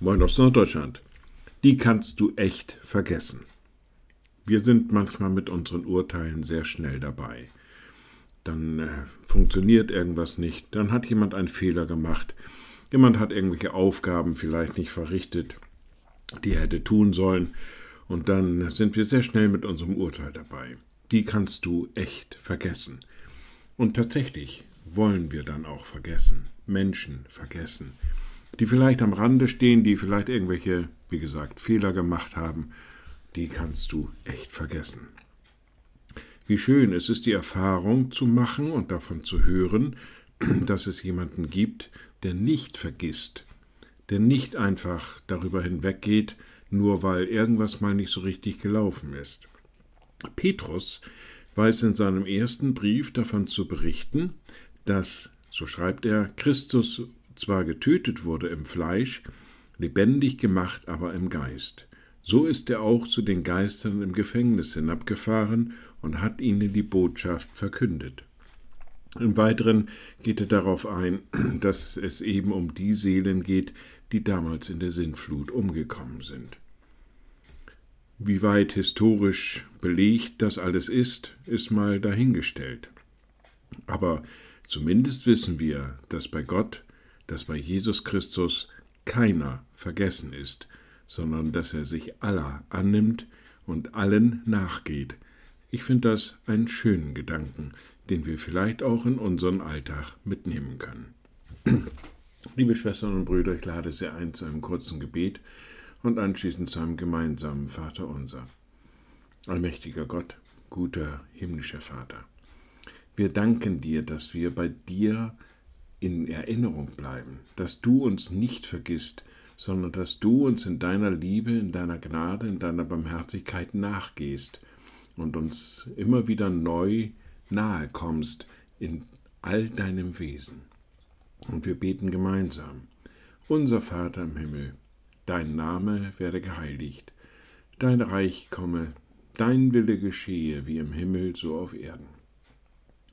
Moin aus Norddeutschland. Die kannst du echt vergessen. Wir sind manchmal mit unseren Urteilen sehr schnell dabei. Dann äh, funktioniert irgendwas nicht, dann hat jemand einen Fehler gemacht, jemand hat irgendwelche Aufgaben vielleicht nicht verrichtet, die er hätte tun sollen, und dann sind wir sehr schnell mit unserem Urteil dabei. Die kannst du echt vergessen. Und tatsächlich, wollen wir dann auch vergessen, Menschen vergessen die vielleicht am Rande stehen, die vielleicht irgendwelche, wie gesagt, Fehler gemacht haben, die kannst du echt vergessen. Wie schön es ist, die Erfahrung zu machen und davon zu hören, dass es jemanden gibt, der nicht vergisst, der nicht einfach darüber hinweggeht, nur weil irgendwas mal nicht so richtig gelaufen ist. Petrus weiß in seinem ersten Brief davon zu berichten, dass, so schreibt er, Christus zwar getötet wurde im Fleisch, lebendig gemacht aber im Geist. So ist er auch zu den Geistern im Gefängnis hinabgefahren und hat ihnen die Botschaft verkündet. Im Weiteren geht er darauf ein, dass es eben um die Seelen geht, die damals in der Sintflut umgekommen sind. Wie weit historisch belegt das alles ist, ist mal dahingestellt. Aber zumindest wissen wir, dass bei Gott dass bei Jesus Christus keiner vergessen ist, sondern dass er sich aller annimmt und allen nachgeht. Ich finde das einen schönen Gedanken, den wir vielleicht auch in unseren Alltag mitnehmen können. Liebe Schwestern und Brüder, ich lade Sie ein zu einem kurzen Gebet und anschließend zu einem gemeinsamen Vater unser. Allmächtiger Gott, guter himmlischer Vater, wir danken dir, dass wir bei dir in Erinnerung bleiben, dass du uns nicht vergisst, sondern dass du uns in deiner Liebe, in deiner Gnade, in deiner Barmherzigkeit nachgehst und uns immer wieder neu nahe kommst in all deinem Wesen. Und wir beten gemeinsam. Unser Vater im Himmel, dein Name werde geheiligt, dein Reich komme, dein Wille geschehe wie im Himmel so auf Erden.